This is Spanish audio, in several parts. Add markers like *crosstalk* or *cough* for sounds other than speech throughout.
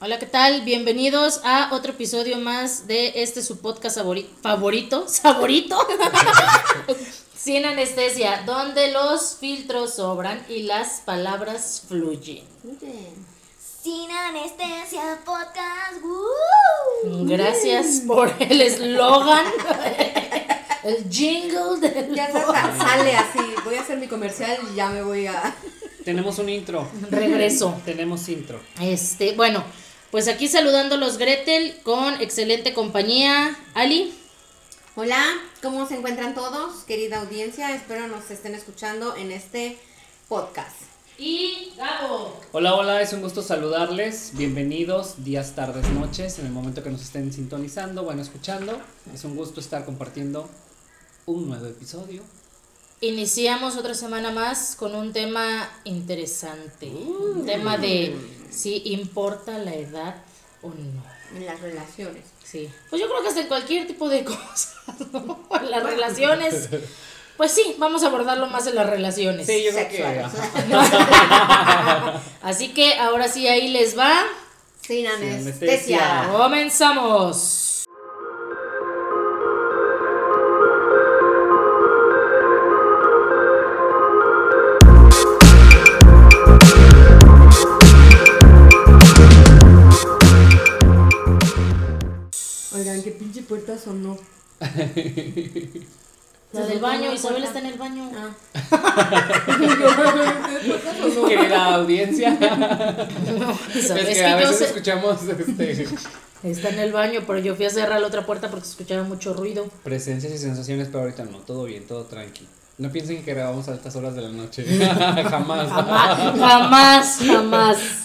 Hola, ¿qué tal? Bienvenidos a otro episodio más de este su podcast favori- favorito, *laughs* saborito, *laughs* sin anestesia, donde los filtros sobran y las palabras fluyen. Sin anestesia podcast. ¡Woo! Gracias por el eslogan, *laughs* el jingle del Ya sa- sale así, voy a hacer mi comercial y ya me voy a... Tenemos un intro. regreso. Tenemos intro. Este, bueno, pues aquí saludando a los Gretel con excelente compañía. Ali, Hola, ¿cómo se encuentran todos, querida audiencia? Espero nos estén escuchando en este podcast. y Gabo. Hola, hola, es un gusto saludarles. Bienvenidos días, tardes, noches, en el momento que nos estén sintonizando, bueno, escuchando. Es un gusto estar compartiendo un nuevo episodio. Iniciamos otra semana más con un tema interesante. Un tema de si importa la edad o no. En las relaciones. Sí. Pues yo creo que hasta en cualquier tipo de *laughs* cosas, ¿no? En las relaciones. Pues sí, vamos a abordarlo más en las relaciones. Sí, yo creo que. *laughs* Así que ahora sí, ahí les va. Sin anestesia. anestesia. Comenzamos. Oigan, qué pinche puerta sonó. *laughs* La del baño, Isabel está en el baño. *laughs* Querida audiencia, *laughs* es que a veces sé- escuchamos este, Está en el baño, pero yo fui a cerrar la otra puerta porque se escuchaba mucho ruido. presencias y sensaciones, pero ahorita no, todo bien, todo tranqui. No piensen que grabamos a altas horas de la noche. *laughs* Jamás. Jamás, jamás,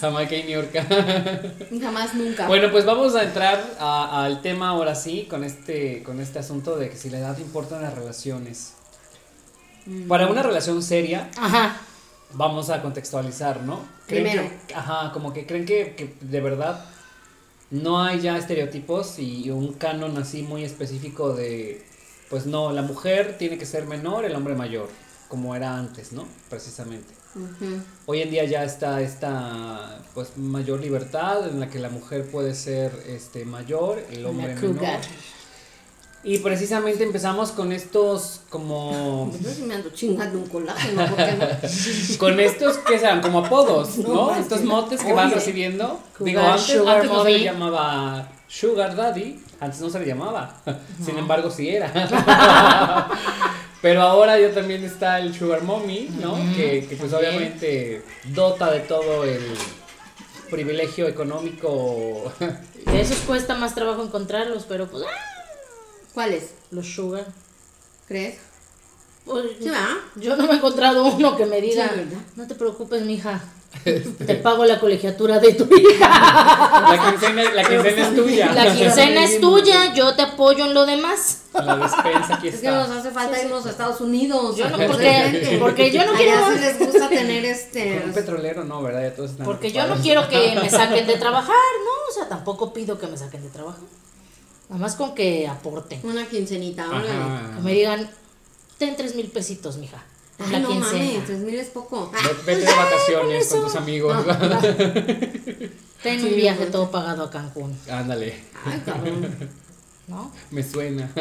jamás. York. Jamás, nunca. Bueno, pues vamos a entrar al tema ahora sí, con este, con este asunto de que si la edad importa en las relaciones. Para una relación seria, Ajá. vamos a contextualizar, ¿no? ¿Creen Primero. que- ajá, como que creen que, que de verdad no hay ya estereotipos y un canon así muy específico de, pues no, la mujer tiene que ser menor, el hombre mayor, como era antes, ¿no? Precisamente. Hoy en día ya está esta pues mayor libertad en la que la mujer puede ser este mayor, el hombre menor. Y precisamente empezamos con estos como Yo sí me ando chingando un colágeno, *laughs* con estos que sean como apodos, No. Estos motes que van Oye. recibiendo. Cougar, Digo, antes, sugar antes no se llamaba Sugar Daddy, antes no se le llamaba. *laughs* Sin embargo, sí era. *laughs* *laughs* Pero ahora ya también está el Sugar Mommy, ¿no? Que, que pues también. obviamente dota de todo el privilegio económico. De esos cuesta más trabajo encontrarlos, pero pues, ah, ¿Cuál es? los sugar. ¿Crees? Pues, Sí, yo no me he encontrado uno que me diga, Sí, ¿verdad? no te preocupes, mija. Te pago la colegiatura de tu hija. La quincena, la quincena es tuya. La quincena es tuya, yo te apoyo en lo demás. La despensa aquí Es que nos hace falta irnos a Estados Unidos. Yo no, porque- porque yo no Allá quiero- sí les gusta tener este. Con un petrolero no, ¿verdad? Ya todos están Porque yo no quiero que *laughs* me saquen de trabajar, ¿no? O sea, tampoco pido que me saquen de trabajar. Nada más con que aporten. Una quincenita. Que me digan, ten tres mil pesitos, mija. Ay, la no quincena. mames, tres mil es poco. Ve- Vete de vacaciones con tus amigos. *laughs* Ten Sí, un viaje bueno. todo pagado a Cancún, Ándale, Ay, cabrón. ¿no? me suena. *laughs*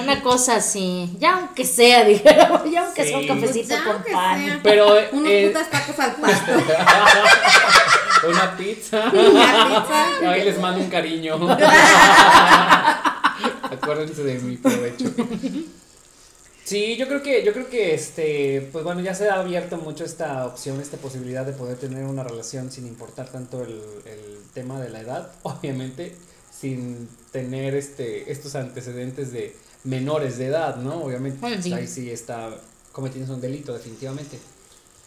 Una cosa así, ya aunque sea, *laughs* dijéramos, ya aunque sea un cafecito Ya, con pan. sea. Pero Unos eh, putas tacos al pasto. una pizza. Una pizza. Ahí les mando un cariño. Acuérdense de mi provecho. Sí, yo creo que, yo creo que este, pues bueno, ya se ha abierto mucho esta opción, esta posibilidad de poder tener una relación sin importar tanto el, el tema de la edad, *laughs* obviamente, sin tener este, estos antecedentes de menores de edad, ¿no? Obviamente, Bueno, sí. ahí sí está cometiendo un delito, definitivamente.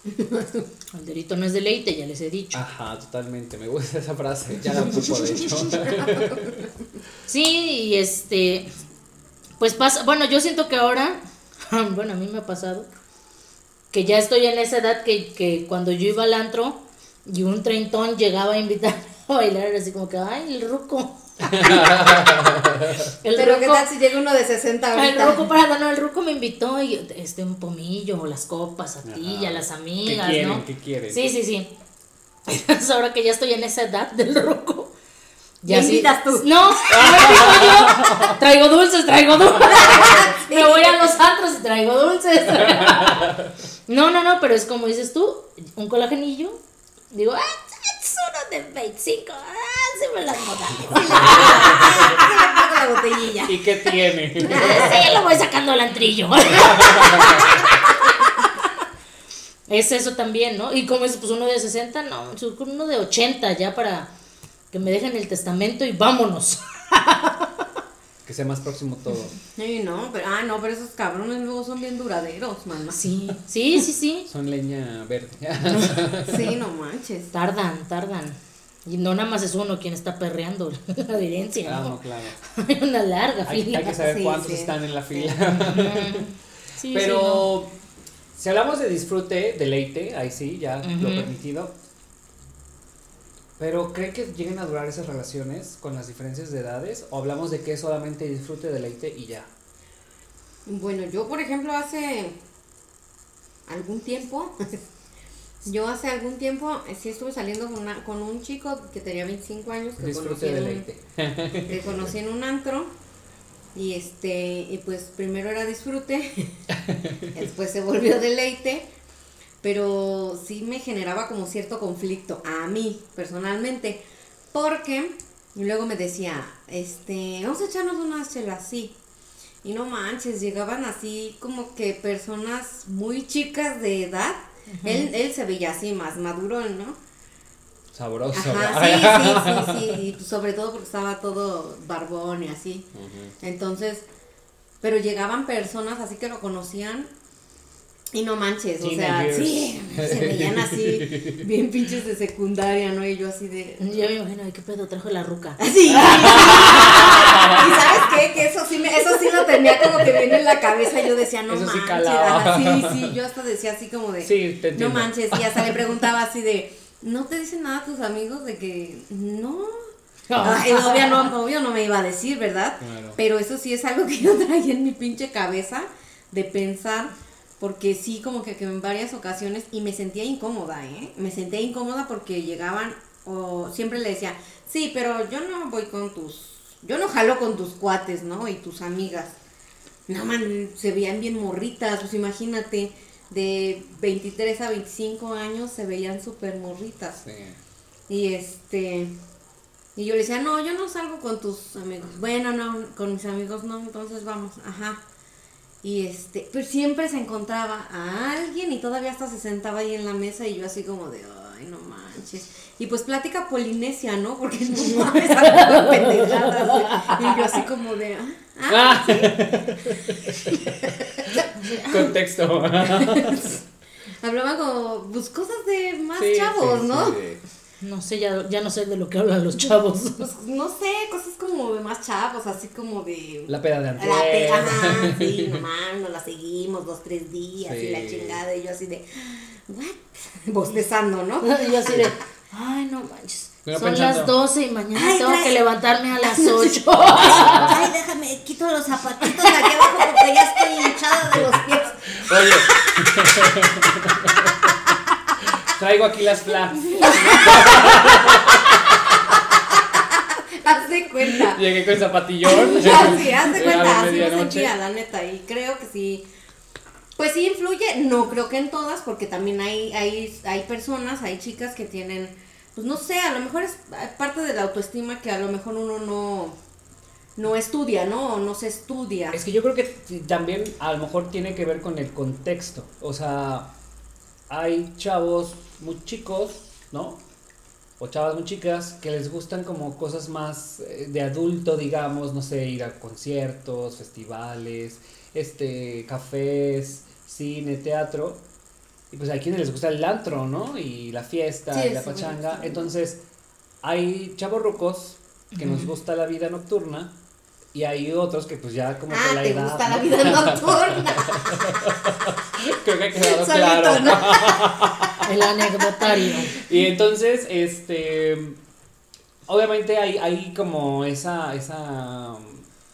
*laughs* El delito no es deleite, ya les he dicho. Ajá, totalmente, me gusta esa frase, ya la ocupo de hecho. *laughs* Sí, y este, pues pasa, bueno, yo siento que ahora, *laughs* bueno, a mí me ha pasado, que ya estoy en esa edad que, que cuando yo iba al antro y un treintón llegaba a invitar a bailar, era así como que, ay, el ruco. *laughs* El Pero qué ruco- tal si llega uno de 60 El ahorita. ruco, para, no, el ruco me invitó y este un pomillo, las copas a ti y a las amigas, ¿Qué quieren? ¿no? ¿Qué quieren? Sí, sí, sí. Entonces, *laughs* ahora que ya estoy en esa edad del ruco. ¿Qué invitas tú? No, yo. Traigo dulces, traigo dulces. *laughs* Me voy a los antros y traigo dulces. No, no, no, pero es como dices tú, un colagenillo. Digo, ah, uno de 25. Ah, sí me las. *laughs* Pago la botellilla. ¿Y qué tiene? *laughs* Sí, lo voy sacando al antrillo. *laughs* Es eso también, ¿no? Y como es pues uno de 60, no, uno de 80 ya para que me dejen el testamento y vámonos. Que sea más próximo todo. *laughs* Sí, no, pero, ah, no, pero esos cabrones luego son bien duraderos, mamá. Sí, sí, sí, sí. Son leña verde. *laughs* Sí, no manches. Tardan, tardan. Y no nada más es uno quien está perreando *laughs* la evidencia, ah, ¿no? no, claro. Hay una larga Hay, fila. hay que saber Sí, cuántos sí. están en la fila. Sí, sí, Pero si hablamos de disfrute, deleite, ahí sí, ya lo Ujú. permitido. Pero ¿creen que lleguen a durar esas relaciones con las diferencias de edades? ¿O hablamos de que es solamente disfrute, deleite y ya? Bueno, yo por ejemplo hace algún tiempo, *laughs* yo hace algún tiempo eh, sí estuve saliendo con, una- con un chico que tenía 25 años que conocí, Disfrute, en un, deleite. *laughs* que conocí en un antro y este y pues primero era disfrute, *laughs* después se volvió deleite, pero sí me generaba como cierto conflicto a mí personalmente, porque luego me decía, este, vamos a echarnos unas chelas, sí. Y no manches, llegaban así como que personas muy chicas de edad. él, él se veía así más maduro, ¿no? Sabroso. Ajá, *laughs* sí, sí, sí, sí. Y pues sobre todo porque estaba todo barbón y así. Entonces, pero llegaban personas así que lo conocían y no manches, o sea, sí, se veían así, *laughs* bien pinches de secundaria, ¿no? Y yo así de... Yo me imagino, "Ay, ¿qué pedo trajo la ruca? *laughs* Sí. *laughs* y sabes qué, que eso sí, me, eso sí lo tenía como que bien en la cabeza. y Yo decía, no Eso sí manches. calaba. Ajá, sí, sí, yo hasta decía así como de, Sí, te no manches. Y hasta le preguntaba así de, ¿no te dicen nada tus amigos de que no? Ay, obvio, no, obvio no me iba a decir, ¿verdad? Claro. Pero eso sí es algo que yo traía en mi pinche cabeza de pensar, porque sí, como que, que en varias ocasiones, y me sentía incómoda, ¿eh? Me sentía incómoda porque llegaban, o siempre le decía, sí, pero yo no voy con tus, yo no jalo con tus cuates, ¿no? Y tus amigas. No, man, se veían bien morritas, pues imagínate, de 23 a 25 años se veían súper morritas. Sí. Y este. Y yo le decía, no, yo no salgo con tus amigos. Bueno, no, con mis amigos no, entonces vamos, ajá. Y este, pues siempre se encontraba a alguien y todavía hasta se sentaba ahí en la mesa y yo así como de, ay, no manches. Y pues plática polinesia, ¿no? Porque no mames, pendejadas, güey. Y yo así como de, ah, ah, *laughs* Contexto. *laughs* hablaba como, pues cosas de más Sí, chavos, sí, ¿no? No sé, ya, ya no sé de lo que hablan los chavos. *laughs* Pues no sé, cosas como de más chavos, así como de... La peda de La pe- antes. ajá, sí, *laughs* nomás, nos la seguimos dos, tres días y la chingada. Y yo así de, ¿what? *laughs* Bostezando, ¿no? Y yo así de, ay, no manches. Pero Son pensando- las 12 y mañana Ay, tengo trae- que levantarme a las 8. Ay, déjame, quito los zapatitos de aquí abajo porque ya estoy hinchada de los pies. Oye. Traigo aquí las flaps. *laughs* Haz de cuenta. Llegué con zapatillón. *laughs* Así, haz de A cuenta, así me medianoche. sentía, la neta. Y creo que sí. Pues sí influye, no creo que en todas, porque también hay, hay, hay personas, hay chicas que tienen, pues no sé, a lo mejor es parte de la autoestima que a lo mejor uno no, no estudia, ¿no? O no se estudia. Es que yo creo que también a lo mejor tiene que ver con el contexto. O sea, hay chavos muy chicos, ¿no? O chavas muy chicas que les gustan como cosas más eh, de adulto, digamos, no sé, ir a conciertos, festivales, este, cafés, cine, teatro. Y pues hay quienes les gusta el antro, ¿no? Y la fiesta, Sí, y la pachanga. Entonces, hay chavos rucos que nos gusta la vida nocturna y hay otros que pues ya como que Ah, la te edad, gusta la vida *laughs* nocturna. Creo que ha quedado *laughs* Solito, claro. ¿no? *laughs* El anecdotario. Y entonces, este, obviamente hay, hay como esa, esa um,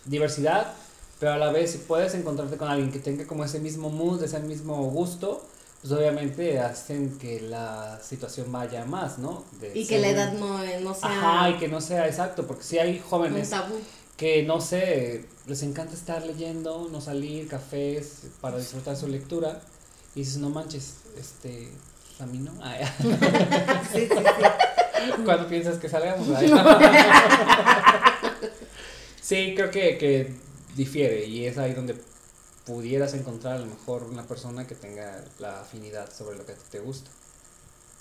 diversidad, pero a la vez si puedes encontrarte con alguien que tenga como ese mismo mood, ese mismo gusto, pues obviamente hacen que la situación vaya más, ¿no? De Y que la edad no, eh, no sea Ajá, y que no sea exacto, porque si hay un jóvenes que no sé, les encanta estar leyendo, no salir, cafés, para disfrutar su lectura, y dices, no manches, este, pues, a mí no. Ay, *laughs* Sí, sí, sí. *laughs* ¿Cuándo piensas que salgamos? Ay. *laughs* sí, creo que, que difiere, y es ahí donde pudieras encontrar a lo mejor una persona que tenga la afinidad sobre lo que a ti te gusta.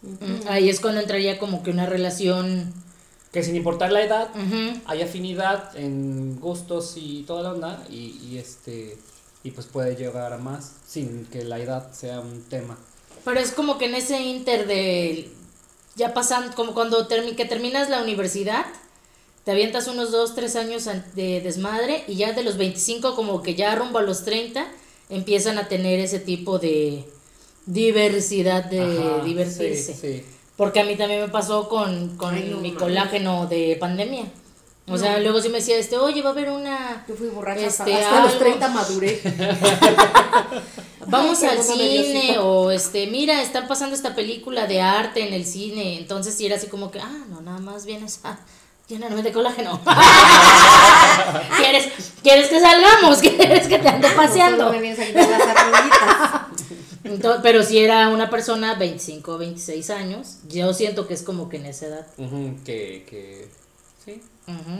Mm, Ahí es cuando entraría como que una relación. Que sin importar la edad, ujú, hay afinidad en gustos y toda la onda y, y este y pues puede llegar a más sin que la edad sea un tema. Pero es como que en ese inter de. Ya pasan, como cuando termi- que terminas la universidad, te avientas unos 2, 3 años de desmadre y ya de los 25, como que ya rumbo a los 30, empiezan a tener ese tipo de diversidad de Ajá, divertirse. Sí, sí. Porque a mí también me pasó con, con Ay, no mi colágeno de pandemia. O sea, luego sí me decía, este, oye, va a haber una... Yo fui borracha Este, hasta, hasta los algo. 30 maduré. *laughs* Vamos *laughs* Ay, al cine o este, mira, están pasando esta película de arte en el cine. Entonces sí era así como que, ah, no, nada más vienes a llenarme de colágeno. ¿Quieres, ¿Quieres que salgamos? *laughs* ¿Quieres que te ande paseando? me vienes a las arruguitas. Ento- pero si era una persona 25, 26 años, yo siento que es como que en esa edad. Ujú, que, que sí.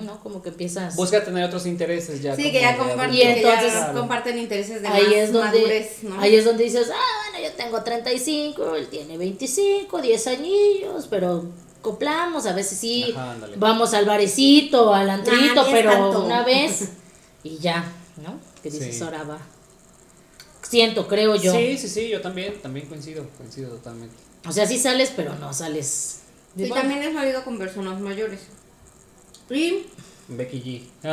¿No? Como que empiezas... Busca tener otros intereses ya. Sí, que ya comparten, adulto. Y entonces- que ya comparten intereses de ahí más es donde madurez, ¿no? ahí es donde dices ah bueno yo tengo 35 él tiene 25 10 añillos pero coplamos a veces sí Ajá, vamos al barecito al antrito Ah, es pero tanto. una vez *laughs* y ya no que dices Sí. ahora va siento creo yo Sí, sí, sí, yo también, también coincido, coincido totalmente. o sea sí sales pero no sales Sí, Bueno, también he salido con personas mayores. Y Becky G. *laughs*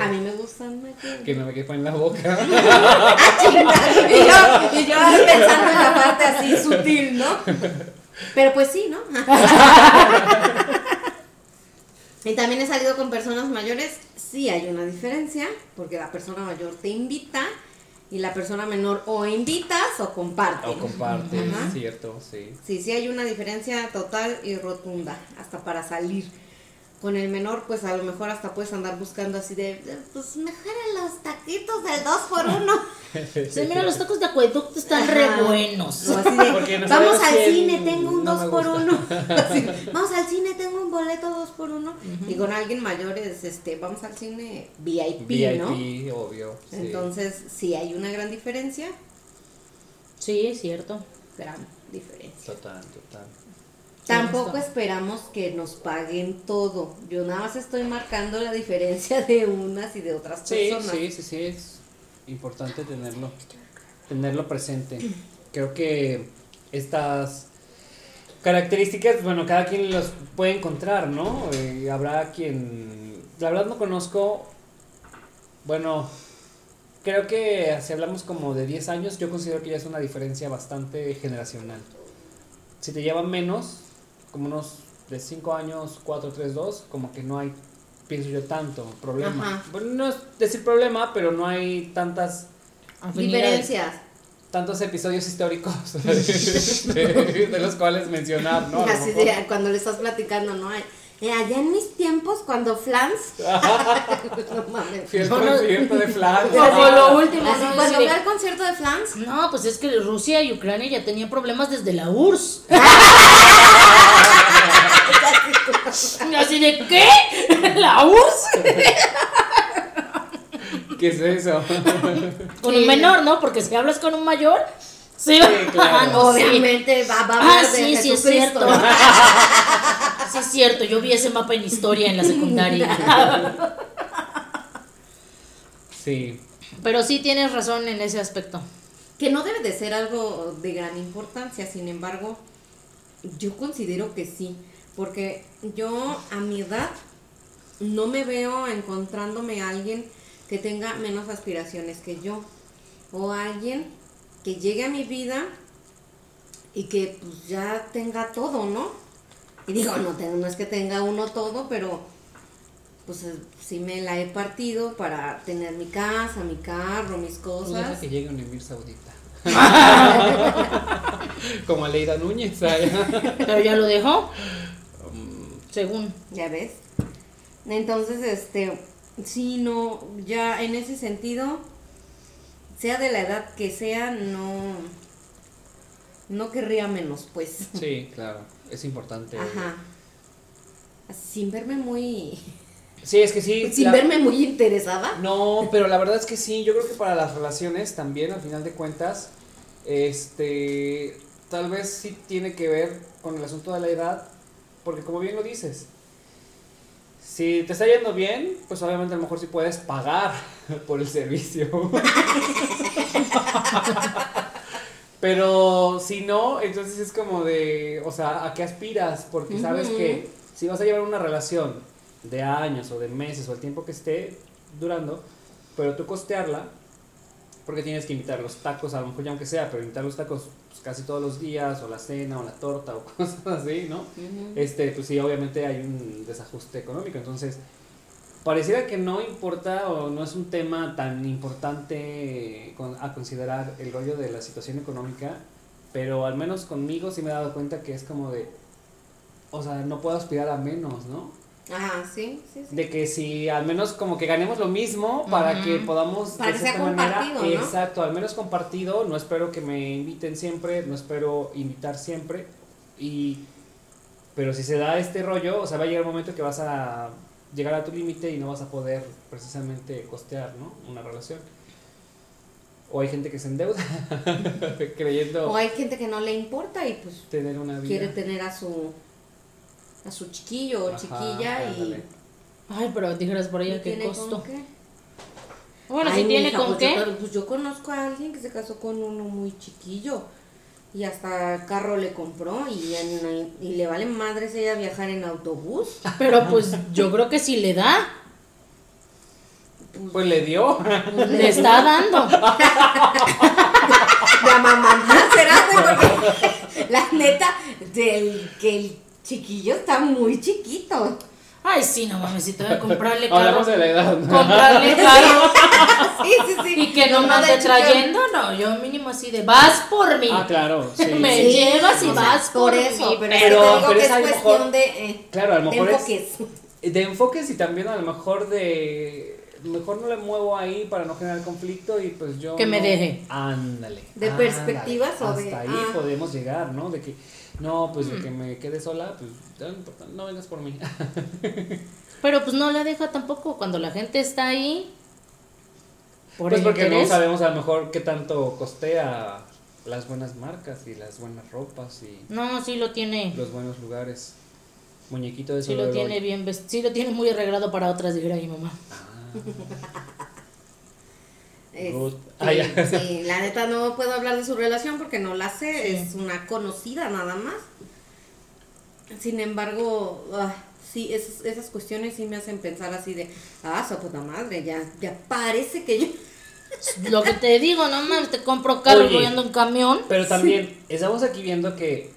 a mí me gustan mayores. que no me quepa en la boca. *laughs* y, yo, y yo pensando en la parte así sutil, ¿no? Pero pues sí, ¿no? *laughs* y también he salido con personas mayores, sí hay una diferencia, porque la persona mayor te invita y la persona menor o invitas o compartes. o comparte, Ajá. es cierto, sí. Sí, sí hay una diferencia total y rotunda, hasta para salir. Con el menor, pues a lo mejor hasta puedes andar buscando así de, pues mejor los taquitos del 2 por 1 *laughs* sí, mira los tacos de acueducto están re Ajá. buenos O así de, no vamos al cine, tengo un no 2 me por gusta. 1 *laughs* Vamos al cine, tengo un boleto 2 por 1 Y con alguien mayor es, este, vamos al cine VIP, VIP, ¿no? obvio. sí. Entonces, sí hay una gran diferencia, sí es cierto gran diferencia. Total, total. Tampoco esperamos que nos paguen todo. Yo nada más estoy marcando la diferencia de unas y de otras Sí, personas. sí, sí, sí, es importante tenerlo, tenerlo presente. Creo que estas características, bueno, cada quien los puede encontrar, ¿no? Eh, habrá quien, la verdad no conozco, bueno, creo que si hablamos como de 10 años, yo considero que ya es una diferencia bastante generacional. Si te llevan menos, como unos de 5 años, 4, 3, 2, como que no hay, pienso yo, tanto problema. Ajá. Bueno, no es decir problema, pero no hay tantas. Diferencias. tantos episodios históricos *laughs* de, de los cuales mencionar, ¿no? Así de cuando le estás platicando, ¿no? Ay, eh, allá en mis tiempos, cuando Flans. *laughs* no mames. Fui al concierto de Flan. Como lo último, Así, ¿no? cuando fui al concierto de Flans. No, pues es que Rusia y Ucrania ya tenían problemas desde la URSS. *laughs* Así de ¿qué? ¿La URSS? ¿Qué es eso? Con Sí. un menor, ¿no? Porque si hablas con un mayor, sí, *laughs* claro. Ah. Obviamente va, va a Ah, sí, sí es cierto. *laughs* Sí es cierto, yo vi ese mapa en historia en la secundaria. *laughs* Sí. Pero sí tienes razón en ese aspecto. Que no debe de ser algo de gran importancia, sin embargo, yo considero que sí, porque yo a mi edad no me veo encontrándome a alguien que tenga menos aspiraciones que yo, o alguien que llegue a mi vida y que pues ya tenga todo, ¿no? Y digo, no, te- no es que tenga uno todo, pero pues eh, sí me la he partido para tener mi casa, mi carro, mis Pues deja cosas. que llegue un emir saudita. *laughs* Como Aleida Núñez. Pero ya lo dejó. Según. Ya ves. Entonces, este, sí, no, ya en ese sentido, sea de la edad que sea, no, no querría menos, pues. Sí, *laughs* claro, es importante. Ajá. Sin verme muy, Sí, es que sí. sin la- verme muy interesada. No, pero la verdad es que sí, yo creo que para las relaciones también, al final de cuentas, este, tal vez sí tiene que ver con el asunto de la edad, porque como bien lo dices, si te está yendo bien, pues obviamente a lo mejor sí puedes pagar *laughs* por el servicio. *laughs* Pero si no, entonces es como de, o sea, ¿a qué aspiras? Porque sabes que si vas a llevar una relación de años o de meses o el tiempo que esté durando, pero tú costearla, porque tienes que invitar los tacos, a lo mejor ya aunque sea, pero invitar los tacos pues, casi todos los días, o la cena, o la torta, o *laughs* cosas así, ¿no? Este, pues sí, obviamente hay un desajuste económico, entonces pareciera que no importa o no es un tema tan importante con- a considerar el rollo de la situación económica, pero al menos conmigo sí me he dado cuenta que es como de, o sea, no puedo aspirar a menos, ¿no? Ajá, sí, sí, sí. De que si al menos como que ganemos lo mismo para que podamos Para de que sea cierta manera- compartido, ¿no? exacto, al menos compartido, no espero que me inviten siempre, no espero invitar siempre y pero si se da este rollo, o sea, va a llegar un momento que vas a llegar a tu límite y no vas a poder precisamente costear, ¿no? Una relación. O hay gente que se endeuda *laughs* creyendo O hay gente que no le importa y pues tener una vida. quiere tener a su a su chiquillo o Ajá, chiquilla y ándale. Ay, pero dijeras por ella qué tiene costo. con qué. Bueno, Ay, si tiene con pues qué. Yo, pues yo conozco a alguien que se casó con uno muy chiquillo y hasta carro le compró y, en- y le vale madres ella viajar en autobús. *laughs* Pero pues yo creo que si le da, Pues le dio. le está dando. *laughs* De amamantar será, porque la neta, del que el chiquillo está muy chiquito. Ay, sí, no mames, si te voy a comprarle carro. *laughs* Hablamos de la edad. ¿no? Comprarle *laughs* carro Sí, sí, sí. y que no me Mamá ande de trayendo, no, yo mínimo así de vas por mí. Ah, claro, *laughs* sí. Me Sí, llevas y o sea, vas por por eso, mí, pero, pero- te digo pero que es es cuestión mejor- de, eh, Claro, a lo de mejor es enfoques. de enfoques y también a lo mejor de mejor no le muevo ahí para no generar conflicto y pues yo Que me no- deje. ándale ¿De ándale. perspectivas o hasta de- ahí ah. podemos llegar no de que no pues de que me quede sola pues no vengas por mí *laughs* Pero pues no la deja tampoco cuando la gente está ahí. Por pues porque no sabemos a lo mejor qué tanto costea las buenas marcas y las buenas ropas y No, sí lo tiene. los buenos lugares muñequito de Sí lo tiene bien vestido. Sí lo tiene muy arreglado para otras, dijera mi mamá. Es- Good. sí, Ah, *laughs* sí, la neta no puedo hablar de su relación porque no la sé, Sí. es una conocida nada más. Sin embargo, ah, sí, esas, esas cuestiones sí me hacen pensar así de, ah, su puta madre, ya, ya parece que yo... Lo que te digo, no mames, te compro carro Oye. y en camión. Pero también estamos aquí viendo que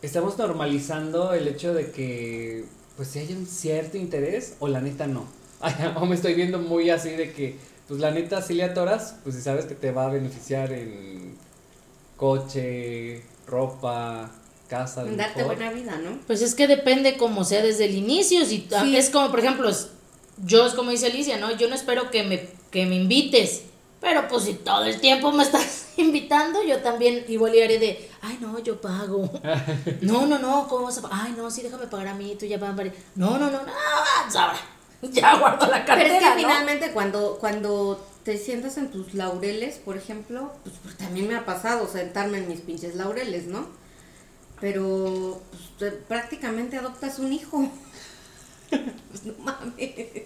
estamos normalizando el hecho de que pues si hay un cierto interés o la neta no. Ay, *laughs* o me estoy viendo muy así de que pues la neta si le atoras, pues si sabes que te va a beneficiar en coche, ropa, casa, Darte mejor. buena vida, ¿no? Pues es que depende como sea desde el inicio. Si Sí. es como, por ejemplo, yo es como dice Alicia, ¿no? Yo no espero que me, que me invites. Pero pues si todo el tiempo me estás *laughs* invitando, yo también igual y haré de, ay no, yo pago. *laughs* No, no, no, ¿cómo vas a pagar? Ay no, sí, déjame pagar a mí, tú ya vas a pagar. No, no, no, no, ahora. *laughs* Ya guardo la Pero cartera, es que ¿no? finalmente cuando, cuando te sientas en tus laureles, por ejemplo, pues, pues, también me ha pasado sentarme en mis pinches laureles, ¿no? Pero pues, te- prácticamente adoptas un hijo. *laughs* Pues, no mames.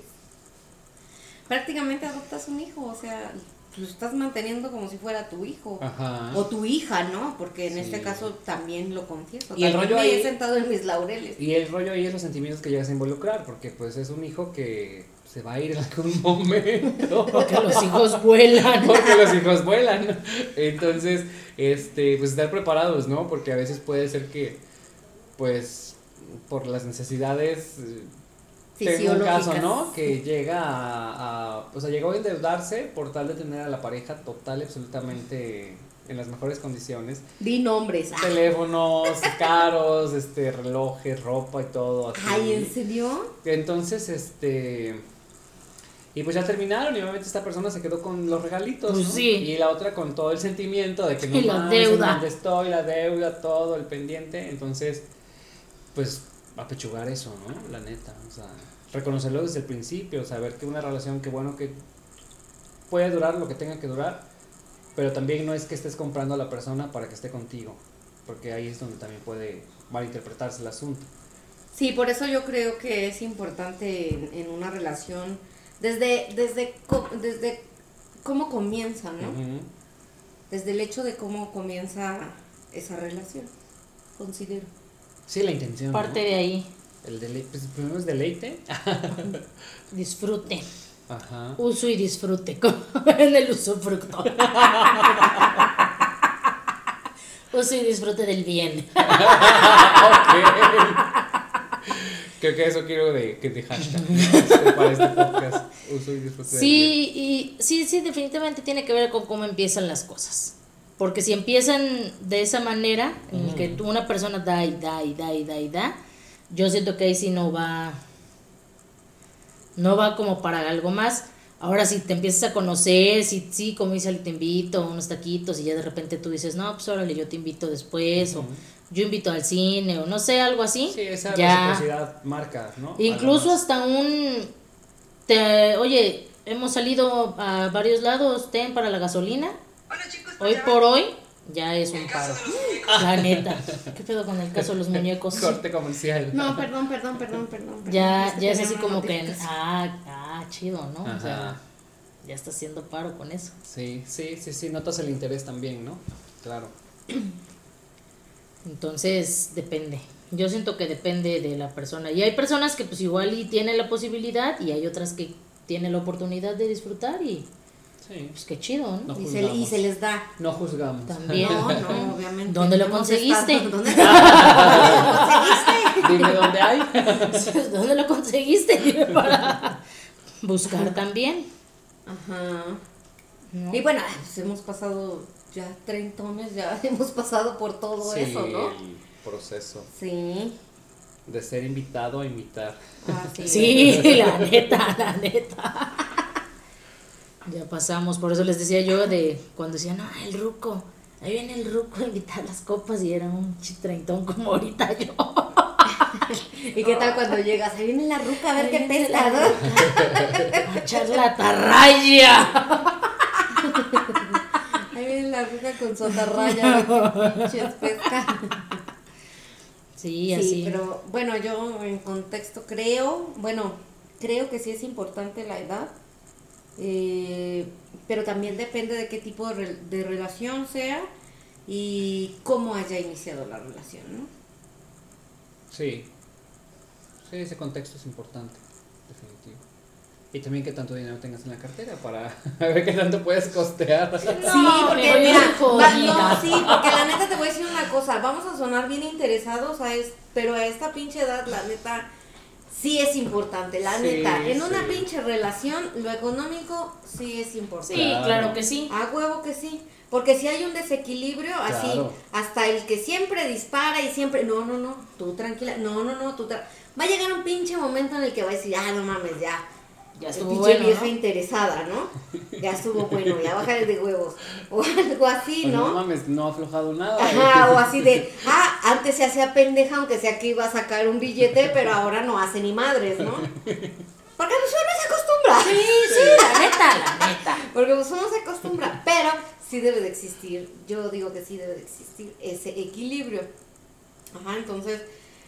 Prácticamente adoptas un hijo, o sea, lo estás manteniendo como si fuera tu hijo. Ajá. O tu hija, ¿no? Porque en Sí. este caso también lo confieso. Y el también rollo me ahí- he sentado en mis laureles. Y el rollo ahí es los sentimientos que llegas a involucrar, porque pues es un hijo que se va a ir en algún *laughs* momento. Porque los hijos vuelan. Porque los hijos vuelan. Entonces, este, pues estar preparados, ¿no? Porque a veces puede ser que, pues, por las necesidades eh, tengo un caso, ¿no? Que llega a, a, o sea, llegó a endeudarse por tal de tener a la pareja total y absolutamente en las mejores condiciones. Di nombres. Ah. Teléfonos *laughs* caros, este, relojes, ropa y todo. Así. Ay, ¿en serio? Entonces, este... Y pues ya terminaron y obviamente esta persona se quedó con los regalitos, Pues ¿no? sí. Y la otra con todo el sentimiento de que no Y la deuda. dónde estoy, la deuda, todo el pendiente. Entonces, pues apechugar eso, ¿no? La neta, o sea, reconocerlo desde el principio, saber que una relación que bueno que puede durar lo que tenga que durar, pero también no es que estés comprando a la persona para que esté contigo, porque ahí es donde también puede malinterpretarse el asunto. Sí, por eso yo creo que es importante en, en una relación, desde, desde, desde cómo comienza, ¿no? Desde el hecho de cómo comienza esa relación, considero. Sí, la intención. ¿no? Parte de ahí. El deleite, pues primero es deleite. *laughs* Disfrute. Ajá. Uso y disfrute. *laughs* como en el usufructo. *laughs* Uso y disfrute del bien. Ok. Creo que eso quiero de, que de hashtag este, para este podcast. Uso y disfrute del bien. Sí, y sí, sí, definitivamente tiene que ver con cómo empiezan las cosas. Porque si empiezan de esa manera, en que tú- una persona da y da y da y da y da, yo siento que ahí sí no va, no va como para algo más. Ahora si te empiezas a conocer, si sí, como dice, te invito a unos taquitos y ya de repente tú dices, no, pues órale, yo te invito después, o yo invito al cine, o no sé, algo así. Sí, esa ya. reciprocidad marca, ¿no? Incluso hasta un, te, oye, hemos salido a varios lados, ten para la gasolina. Hoy por hoy ya es un paro. La neta. ¿Qué pedo con el caso de los muñecos? Corte comercial. No, perdón, perdón, perdón, perdón. perdón. Ya, ya es así como que, ah, ah, chido, ¿no? O sea, ya está haciendo paro con eso. Sí, sí, sí, sí, notas el interés también, ¿no? Claro. Entonces, depende. Yo siento que depende de la persona. Y hay personas que pues igual y tienen la posibilidad y hay otras que tienen la oportunidad de disfrutar y Sí. pues qué chido, ¿no? No Y se, y se les da. No juzgamos. También. *laughs* No, no, obviamente. ¿Dónde lo conseguiste? ¿Dónde, ¿Dónde lo *laughs* conseguiste? Dime dónde hay. *laughs* ¿Dónde lo conseguiste? Dime para buscar también. Ajá. ¿no? Y bueno, pues hemos pasado ya treintones, ya hemos pasado por todo Sí, eso, ¿no? el proceso Sí. de ser invitado a invitar. Así Sí, la neta, la neta. Ya pasamos, por eso les decía yo de cuando decían, no, el ruco, ahí viene el ruco a invitar las copas y era un treintón como ahorita *laughs* yo. ¿Y qué tal cuando llegas? Ahí viene la ruca a ver qué ¿no? A echar la tarraya. *laughs* Ahí viene la ruca con su atarraya, pinches pesca. Sí, Sí, así. pero bueno, yo en contexto creo, bueno, creo que sí es importante la edad, eh, pero también depende de qué tipo de, re- de relación sea y cómo haya iniciado la relación, ¿no? Sí. Sí, ese contexto es importante, definitivo. Y también que tanto dinero tengas en la cartera para *laughs* ver qué tanto puedes costear. sí, me porque mira, no, sí, porque la neta te voy a decir una cosa, vamos a sonar bien interesados a es, pero a esta pinche edad la neta sí es importante, la Sí, neta, en una pinche relación lo económico sí es importante. Sí, Claro. claro que sí. A huevo que sí. Porque si hay un desequilibrio, así, hasta el que siempre dispara y siempre, no, no, no, tú tranquila, no, no, no, tú tra- Va a llegar un pinche momento en el que va a decir, ah, no mames, ya. Ya estuvo bueno, vieja ¿no? interesada, ¿no? Ya estuvo *laughs* bueno, ya bájale de huevos. O algo así, Pues no ¿no? mames, no ha aflojado nada. Ajá, o así de, *laughs* ah, antes se hacía pendeja, aunque sea que iba a sacar un billete, pero ahora no hace ni madres, ¿no? Porque pues uno se acostumbra. Sí, sí, *laughs* la neta, la neta. Porque pues uno se acostumbra, pero sí debe de existir, yo digo que sí debe de existir ese equilibrio. Ajá, entonces,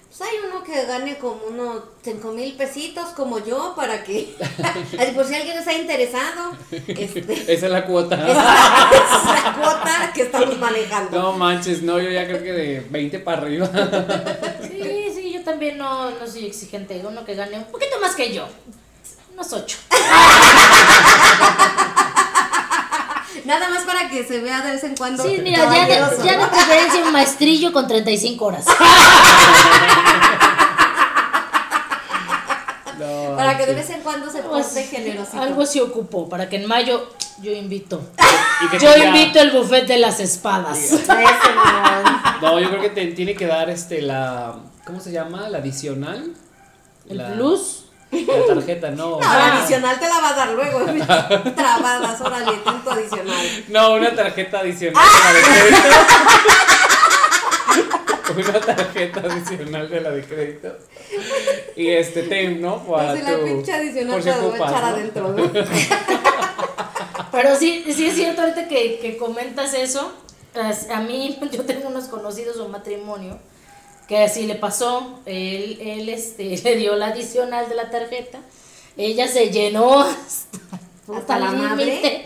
pues hay uno que gane como unos 5 mil pesitos como yo para que, *laughs* así por si alguien está interesado, este, *laughs* Esa es la cuota. *laughs* esa es la cuota que estamos manejando. No manches, no, yo ya creo que de 20 para arriba. Sí, sí, yo también no, no soy exigente. Uno que gane un poquito más que yo. Unos ocho. Nada más para que se vea de vez en cuando. Sí, mira, ya de, ya preferencia un maestrillo con 35 horas. *laughs* Para que de vez en cuando se pues, porte generoso. Algo se ocupó, para que en mayo yo invito. Yo invito el buffet de las espadas. *laughs* no, yo creo que te tiene que dar este la ¿cómo se llama? La adicional. El la... plus. La tarjeta, no. No, la adicional te la va a dar luego. *laughs* Trabadas, órale, tanto adicional. No, una tarjeta adicional de la de crédito. *laughs* una tarjeta adicional de la de crédito. Y este ten, ¿no? Para Así la tu- pinche adicional por te si la voy a echar ¿no? adentro. ¿no? *laughs* Pero sí, sí es cierto ahorita que, que comentas eso. A mí, yo tengo unos conocidos un matrimonio que así le pasó. Él, él este, *laughs* le dio la adicional de la tarjeta. Ella se llenó *laughs* hasta, ¿Hasta la madre?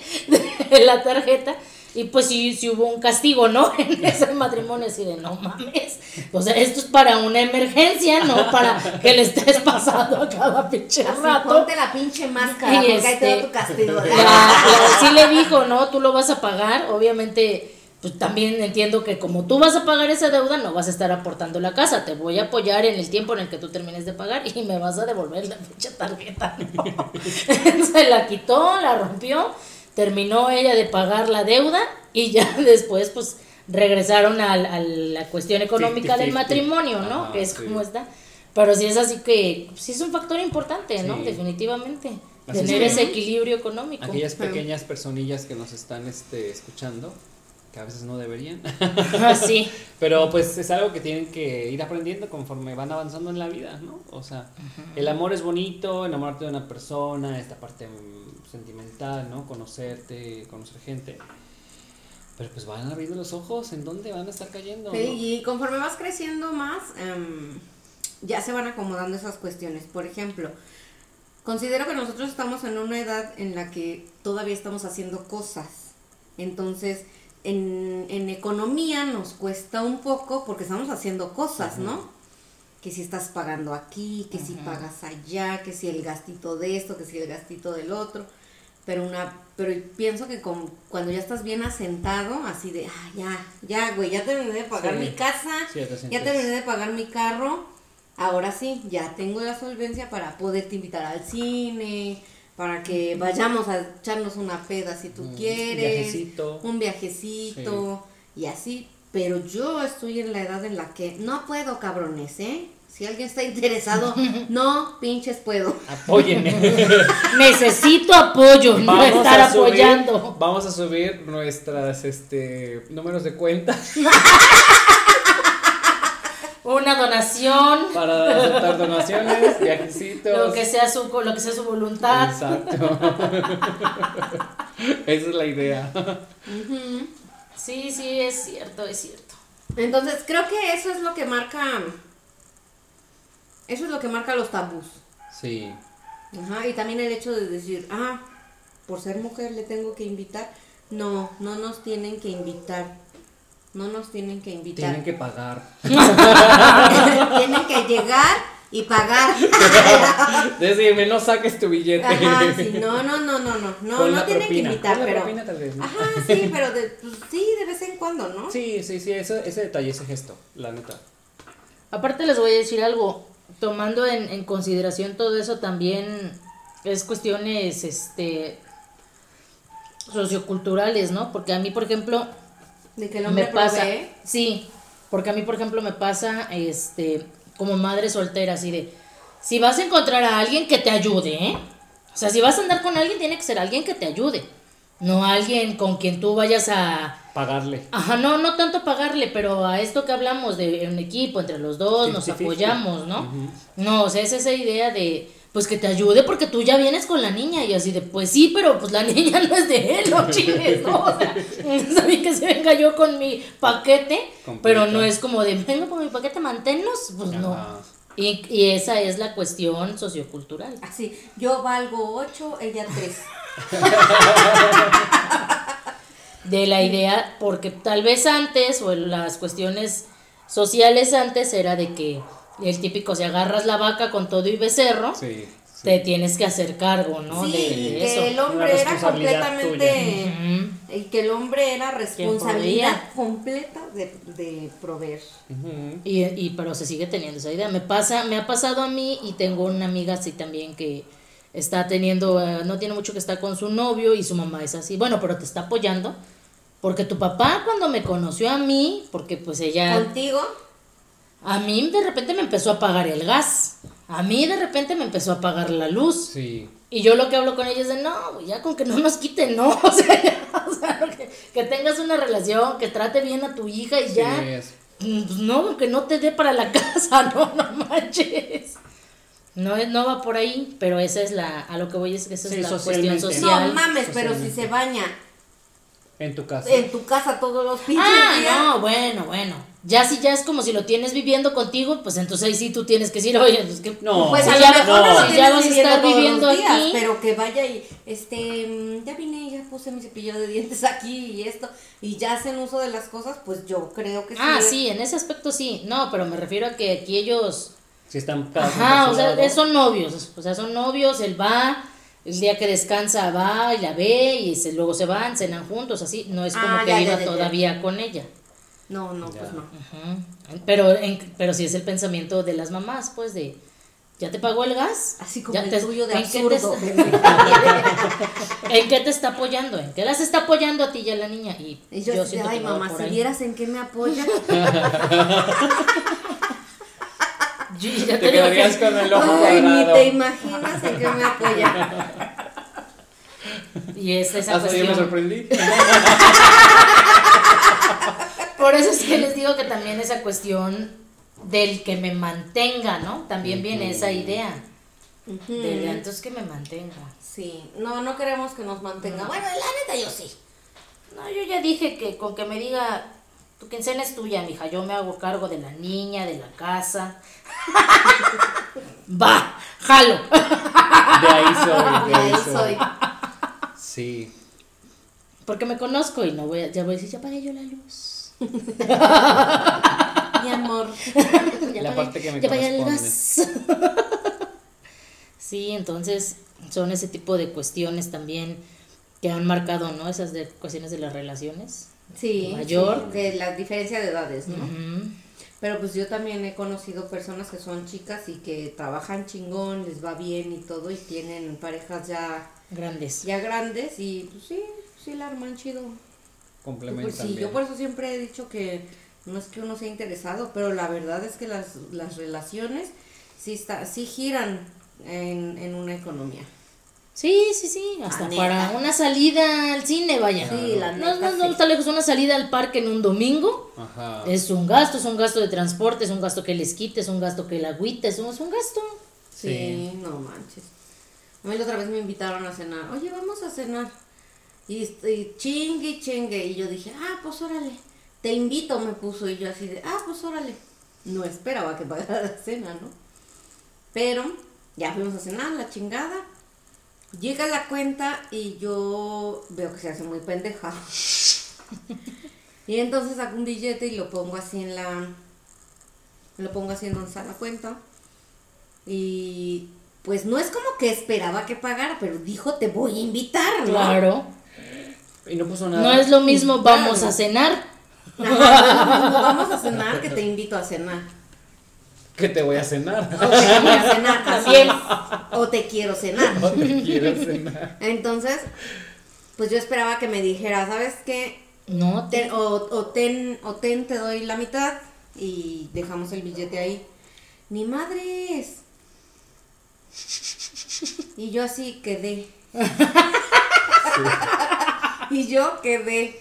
de la tarjeta. Y pues sí, sí hubo un castigo, ¿no? *laughs* En ese matrimonio así de no mames. O sea, esto es para una emergencia, no para que le estés pasando a cada pinche Así, rato. ponte la pinche máscara, Y porque ahí te da este, tu castigo. La- la- sí le dijo, no, tú lo vas a pagar, obviamente, pues también entiendo que como tú vas a pagar esa deuda, no vas a estar aportando la casa, te voy a apoyar en el tiempo en el que tú termines de pagar y me vas a devolver la pinche tarjeta. No. *laughs* Se la quitó, la rompió, terminó ella de pagar la deuda y ya *laughs* después, pues regresaron al- a, la cuestión económica del 50-50. matrimonio, ¿no? Que es sí. como está. Pero sí es así que, sí es un factor importante, ¿no? Definitivamente. Así Tener es. ese equilibrio económico. Aquellas pequeñas personillas que nos están este, escuchando, que a veces no deberían. Sí. *laughs* Pero pues es algo que tienen que ir aprendiendo conforme van avanzando en la vida, ¿no? O sea, el amor es bonito, enamorarte de una persona, esta parte mm, sentimental, ¿no? Conocerte, conocer gente. Pero pues van abriendo los ojos, ¿en dónde van a estar cayendo? no? Sí, y conforme vas creciendo más, em, ya se van acomodando esas cuestiones. Por ejemplo, considero que nosotros estamos en una edad en la que todavía estamos haciendo cosas. Entonces, en, en economía nos cuesta un poco porque estamos haciendo cosas, ¿no? Que si estás pagando aquí, que si pagas allá, que si el gastito de esto, que si el gastito del otro. Pero una pero pienso que con, cuando ya estás bien asentado, así de, ah, ya, ya, güey, ya terminé de pagar Sí. mi casa, Sí, ya te ya terminé de pagar mi carro, ahora sí, ya tengo la solvencia para poderte invitar al cine, para que vayamos a echarnos una peda si tú quieres, viajecito. un viajecito y así, pero yo estoy en la edad en la que no puedo, cabrones, ¿eh? Si alguien está interesado, *laughs* no pinches puedo. Apóyenme. *laughs* Necesito apoyo, no Vamos estar a subir- apoyando. Vamos a subir nuestras este números de cuenta *laughs* Una donación, para aceptar donaciones, *laughs* viajecitos. lo que sea su lo que sea su voluntad. Exacto. *laughs* Esa es la idea. Sí, sí, es cierto, es cierto. Entonces, creo que eso es lo que marca. Eso es lo que marca los tabús. Sí. Ajá, y también el hecho de decir, ah, por ser mujer le tengo que invitar. No, no nos tienen que invitar. No nos tienen que invitar. Tienen que pagar. *laughs* Tienen que llegar y pagar. *laughs* Decirme, no saques tu billete. Ajá, sí, no, no, no, no, no. No, no la tienen propina. que invitar, Con la pero. propina tal vez, ¿no? Ajá, sí, *laughs* pero de, pues, sí, de vez en cuando, ¿no? Sí, sí, sí, ese, ese detalle, ese gesto, la neta. Aparte les voy a decir algo, tomando en, en consideración todo eso también es cuestiones este socioculturales, ¿no? Porque a mí, por ejemplo, De que el hombre me pasa, provee. sí, porque a mí, por ejemplo, me pasa, este, como madre soltera, así de, si vas a encontrar a alguien que te ayude, ¿eh? O sea, si vas a andar con alguien, tiene que ser alguien que te ayude, no alguien con quien tú vayas a, Pagarle. Ajá, no, no tanto pagarle, pero a esto que hablamos de un equipo entre los dos, nos 50-50. apoyamos, ¿no? No, o sea, es esa idea de, pues que te ayude porque tú ya vienes con la niña y así de, pues sí, pero pues la *laughs* niña no es de él, no chingues, ¿no? O sea, está bien que se venga yo con mi paquete, Completo. pero no es como de, venga con mi paquete, manténnos, pues no. Y, y esa es la cuestión sociocultural. Así, yo valgo 8, ella 3. de la idea, porque tal vez antes, o en las cuestiones sociales antes, era de que el típico, si agarras la vaca con todo y becerro, Sí. te tienes que hacer cargo, ¿no? Sí, de, y de que eso. el hombre era completamente. Y que el hombre era responsabilidad completa de, de proveer. Y, y pero se sigue teniendo esa idea. Me pasa, me ha pasado a mí y tengo una amiga así también que está teniendo, eh, no tiene mucho que estar con su novio y su mamá es así. Bueno, pero te está apoyando. Porque tu papá cuando me conoció a mí, porque pues ella, Contigo, a mí de repente me empezó a pagar el gas. A mí de repente me empezó a pagar la luz. Sí. Y yo lo que hablo con ella es de, no, ya con que no nos quiten, no. *laughs* O sea, ya, o sea, que, que tengas una relación, que trate bien a tu hija y ya. Es- Mm, Pues no, que no te dé para la *laughs* casa, no, no manches. No, no va por ahí, pero esa es la, a lo que voy es que esa Sí, es la cuestión social. no mames, pero si se baña En tu casa. en tu casa todos los pinches Ah, días. no, bueno, bueno. Ya si ya es como si lo tienes viviendo contigo, pues entonces ahí sí tú tienes que decir, oye, pues que... No, Pues Si a lo mejor no, no, lo si ya vas a estar viviendo días, aquí. pero que vaya y este ya vine y ya puse mi cepillo de dientes aquí y esto y ya hacen uso de las cosas, pues yo creo que Ah, es- sí, en ese aspecto sí. No, pero me refiero a que aquí ellos... Si están Ajá, o sea, son novios, o sea, son novios, él va, el día que descansa va y la ve y se, luego se van, cenan juntos, así, no es como Ah, que ya, viva ya, ya, ya. todavía con ella. No, no, Ya. pues no. Pero, en, pero sí es el pensamiento de las mamás, pues de, ¿ya te pagó el gas? Así como ¿Ya el te- tuyo de ¿en qué te absurdo. está- *laughs* ¿En qué te está apoyando? ¿En qué las está apoyando a ti y a la niña? Y, Y yo, yo siento ay que mamá, por si ahí. vieras en qué me apoya. *laughs* Yo ya Te quedarías que- con el ojo ay, ni te imaginas en qué me apoya. Y es esa Hasta yo me cuestión. sorprendí. *laughs* Por eso es que les digo que también esa cuestión del que me mantenga, ¿no? También viene esa idea. Del entonces que me mantenga. Sí, no, no queremos que nos mantenga. Bueno, la neta yo sí. No, yo ya dije que con que me diga, tu quincena es tuya, mija, yo me hago cargo de la niña, de la casa. *laughs* Va, jalo. De ahí soy, de ahí ahí soy. soy. Sí. Porque me conozco y no voy a, ya voy a decir, ya pagué yo la luz. *laughs* Mi amor. Ya La pagué- parte que me ya pagué el corresponde. gas. *laughs* sí, entonces son ese tipo de cuestiones también que han marcado, ¿no? Esas de cuestiones de las relaciones. Sí, Mayor. sí, de la diferencia de edades, ¿no? Ujú. Pero pues yo también he conocido personas que son chicas y que trabajan chingón, les va bien y todo y tienen parejas ya, Grandes. ya grandes y pues sí, sí la arman chido. Complementan Pues sí, bien. yo por eso siempre he dicho que no es que uno sea interesado, pero la verdad es que las, las relaciones sí, está, sí giran en, en una economía. Sí, sí, sí, hasta La para neta. una salida al cine, vaya. Sí, la no, neta, no, no sí. está lejos, una salida al parque en un domingo. Ajá. Es un gasto, es un gasto de transporte, es un gasto que les quite, es un gasto que la agüite, es un, es un gasto. Sí, Sí. no manches. A mí la otra vez me invitaron a cenar. Oye, vamos a cenar. Y, y chingue chingue. Y yo dije, ah, pues órale. Te invito, me puso. Y yo así de, ah, pues órale. No esperaba que *laughs* pagara la cena, ¿no? Pero ya fuimos a cenar, la chingada. Llega la cuenta y yo veo que se hace muy pendeja. y entonces saco un billete y lo pongo así en la. Lo pongo así en donde está la cuenta. Y pues no es como que esperaba que pagara, pero dijo te voy a invitar, ¿no? Claro. Y no puso nada. No es lo mismo Claro. vamos a cenar. Ajá, no vamos a cenar que te invito a cenar. Que te voy a cenar. O te voy a cenar *laughs* También. O te quiero cenar. No te quiero cenar. *laughs* Entonces, pues yo esperaba que me dijera, ¿sabes qué? No, te- Ten- o, o ten, o ten, te doy la mitad y dejamos el billete ahí. Ni madres. Y yo así quedé. *laughs* y yo quedé.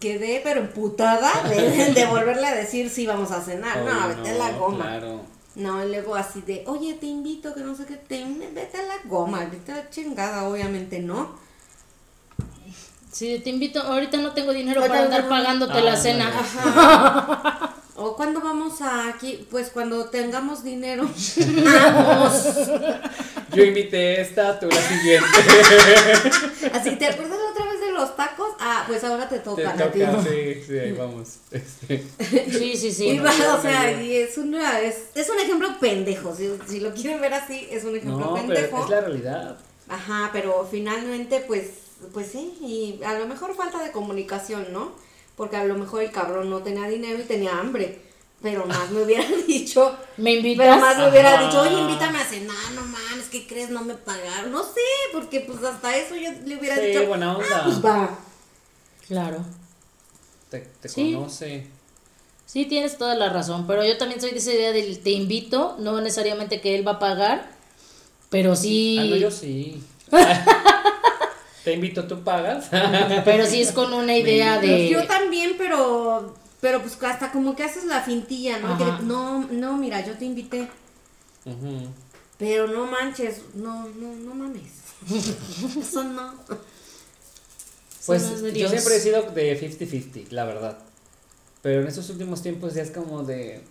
Quedé, pero emputada de, *laughs* de volverle a decir si vamos a cenar. no, vete a la goma. Claro. No, y luego así de, oye, te invito, que no sé qué, te, vete a la goma, vete a la chingada, obviamente no. si te invito, ahorita no tengo dinero para no andar pagándote Ah, la no, cena. Ajá. *laughs* O cuando vamos a aquí, pues cuando tengamos dinero. Vamos. Yo invité esta, tú la siguiente. Así, ¿te acuerdas los tacos? Ah, pues ahora te Te toca, sí, sí, ahí vamos. Este, Sí, sí, sí. Y va, no, o sea, y es una, es, es un ejemplo pendejo, si, si lo quieren ver así, es un ejemplo no, pendejo. pero es la realidad. Ajá, pero finalmente, pues, pues sí, y a lo mejor falta de comunicación, ¿no? Porque a lo mejor el cabrón no tenía dinero y tenía hambre. Pero más me hubiera *laughs* dicho, ¿Me invitas? pero más me hubiera Ajá. dicho, oye, invítame a cenar, no mames, ¿qué crees? No me pagaron. No sé, porque pues hasta eso yo le hubiera Sí, dicho, buena onda. ah, pues va. Claro. Te, te Sí. conoce. Sí, tienes toda la razón, pero yo también soy de esa idea del te invito, no necesariamente que él va a pagar, pero sí, Ah, no, yo sí. *laughs* Te invito, tú pagas. pero sí es con una *laughs* idea de... Yo también, pero, pero pues hasta como que haces la fintilla, ¿no? Que, no, no, mira, yo te invité. Pero no manches, no, no, no mames. *laughs* Eso no. Pues yo siempre he sido de 50-50, la verdad. Pero en estos últimos tiempos ya es como de.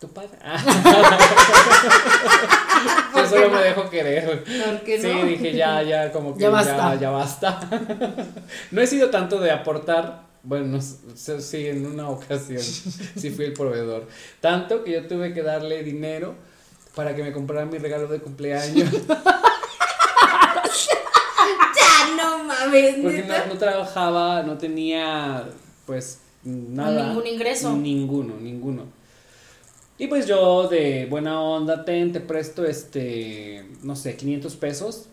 ¿Tú pagas? *laughs* yo solo me dejo querer. ¿Por qué Sí, no? dije ya, ya, como que Ya basta. ya, ya basta. *laughs* no he sido tanto de aportar. Bueno, sí, en una ocasión sí fui el proveedor. Tanto que yo tuve que darle dinero para que me comprara mi regalo de cumpleaños. *laughs* Ya no mames, Porque no, no trabajaba, no tenía pues nada. Ningún ingreso. Ninguno, ninguno. Y pues yo de buena onda, ten, te presto este, no sé, 500 pesos.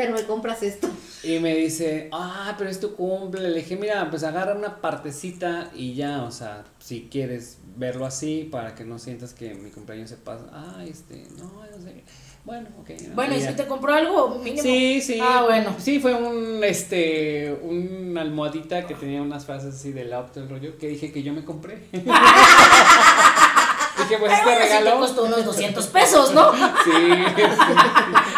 Pero me compras esto. Y me dice, ah, pero es tu cumple. Le dije, mira, pues agarra una partecita y ya, o sea, si quieres verlo así para que no sientas que mi cumpleaños se pasa. Ah, este, no, no sé. Bueno, ok. Bueno, ¿y ya. si te compró algo mínimo? Sí, sí. Ah, bueno. Sí, fue un, este, una almohadita que tenía unas frases así del auto, el rollo, que dije que yo me compré. *laughs* dije, pues este Bueno, sí te regalo. costó unos 200 pesos, ¿no? *laughs* Sí, sí.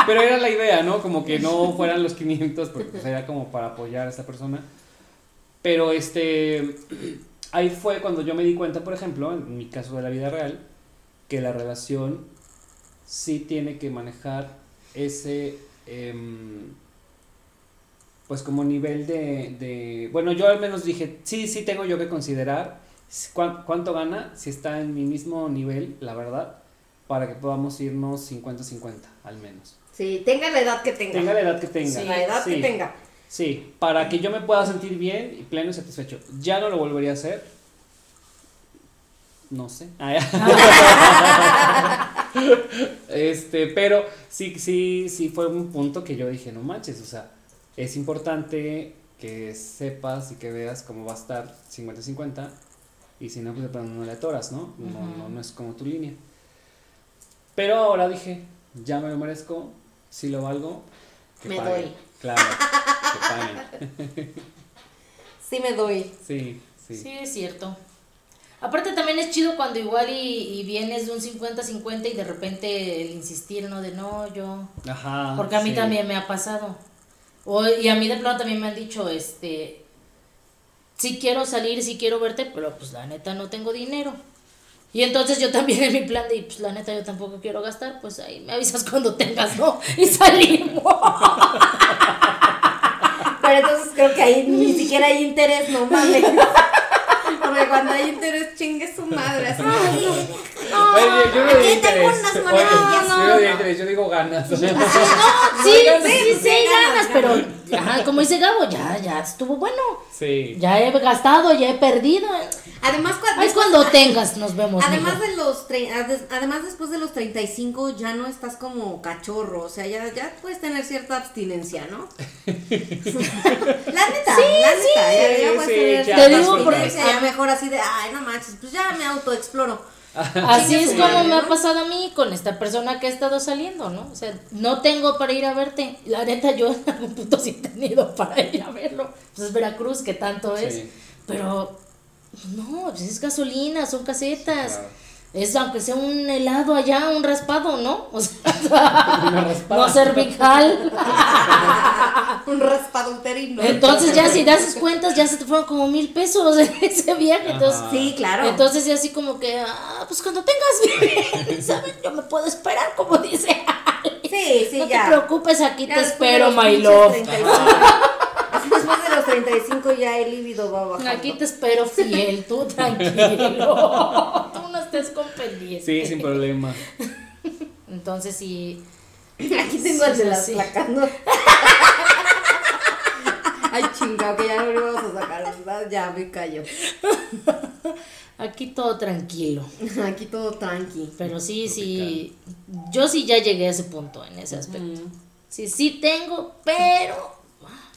Pero era la idea, ¿no? Como que no fueran los 500, porque pues era como para apoyar a esa persona. Pero este, ahí fue cuando yo me di cuenta, por ejemplo, en mi caso de la vida real, que la relación sí tiene que manejar ese, em, pues como nivel de, de, bueno, yo al menos dije, sí, sí tengo yo que considerar cuánto gana, si está en mi mismo nivel, la verdad, para que podamos irnos 50-50 al menos. Sí, tenga la edad que tenga. Tenga la edad que tenga. Sí, la edad Sí. que tenga. Sí, para que yo me pueda sentir bien y pleno y satisfecho. Ya no lo volvería a hacer. No sé. *laughs* Este, pero sí, sí, sí fue un punto que yo dije, no manches, o sea, es importante que sepas y que veas cómo va a estar 50-50 y si no, pues de plano no le atoras, ¿no? No, no, no es como tu línea. Pero ahora dije, ya me lo merezco, si lo valgo, que Me paguen. doy. Claro, que paguen. *laughs* Sí me doy. Sí, sí. Sí, es cierto. Aparte también es chido cuando igual y, y vienes de un 50-50 y de repente el insistir, ¿no? De no, yo... Ajá. Porque a mí sí. también me ha pasado. O, y a mí de plano también me han dicho, este, sí quiero salir, sí quiero verte, pero pues la neta no tengo dinero. Y entonces yo también en mi plan de, pues la neta yo tampoco quiero gastar, pues ahí me avisas *laughs* cuando tengas, ¿no? Y salimos. *laughs* Pero entonces creo que ahí ni siquiera hay interés, no mames. Porque cuando hay interés, chingue su madre. Así, no. Bueno, yo, yo no aquí digo tengo interés. Oye, monedas, yo no digo interés, yo digo ganas. Sí, *laughs* sí, ganas, sí, sí, ganas, ganas, pero, ajá, como dice Gabo, ya, ya estuvo bueno. Sí. Ya he gastado, ya he perdido. Además, cuando, Ahí es cuando tengas, nos vemos. Además de los además después de los 35 ya no estás como cachorro, o sea, ya, ya puedes tener cierta abstinencia, ¿no? *laughs* la neta, la neta, ya, ya Sí, puedes sí, tener ya cierta abstinencia, ya mejor así de, ay, no manches, pues ya me autoexploro. Así es como me ha pasado a mí con esta persona que ha estado saliendo, ¿no? O sea, no tengo para ir a verte. La neta, yo en algún punto sí he tenido *laughs* para ir a verlo. Pues es Veracruz, que tanto es. Sí. Pero, no, pues es gasolina, son casetas. Claro. Es aunque sea un helado allá, un raspado, ¿no? O sea, *laughs* no cervical. *laughs* Un raspado uterino. Entonces ya si das cuentas, ya se te fueron como mil pesos en ese viaje. Entonces, Ajá. Sí, claro. Entonces ya así como que, ah, pues cuando tengas bien, *laughs* ¿saben? Yo me puedo esperar, como dice. sí, sí, no ya. te preocupes, aquí Ya te espero, my love. 35, Después de 35 ya el líbido va bajando. Aquí te espero fiel, tú tranquilo. *laughs* tú no estés con pendiente. Sí, sin problema. Entonces sí. Aquí tengo el de las sí. placas, ¿no? Ay, chingado, que ya no lo vamos a sacar, ¿verdad? Ya me callo. Aquí todo tranquilo. Aquí todo tranqui. Pero sí, sí. Yo sí ya llegué a ese punto en ese aspecto. Sí, sí tengo, pero.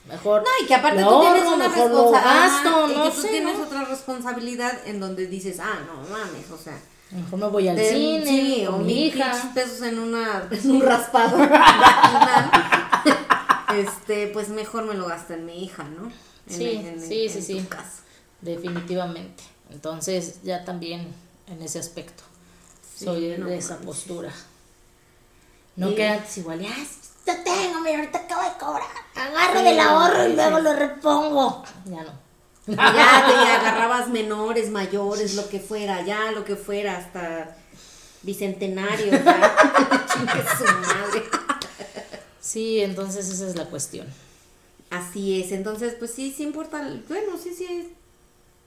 Mejor. No, y que aparte tú tienes ahorro, una responsabilidad. gasto, y no que tú sé, tienes ¿no? otra responsabilidad en donde dices, ah, no mames, o sea. Mejor me voy al de- cine sí, o mil hija. pesos en, una, *laughs* en un raspado *laughs* este, pues mejor me lo gasto en mi hija, ¿no? En- Sí, en- en- sí, sí, sí. caso. Definitivamente. Entonces, ya también en ese aspecto. Sí, soy no de esa postura. No Sí. que antes igual, Yo tengo, mira, ahorita acabo de cobrar. Agarro del ahorro y luego lo repongo. ya no. Ya te agarrabas menores, mayores, lo que fuera, ya lo que fuera, hasta bicentenario, ya. *laughs* Chingue su madre. Sí, entonces esa es la cuestión. Así es, entonces pues sí, sí importa, bueno, sí, sí,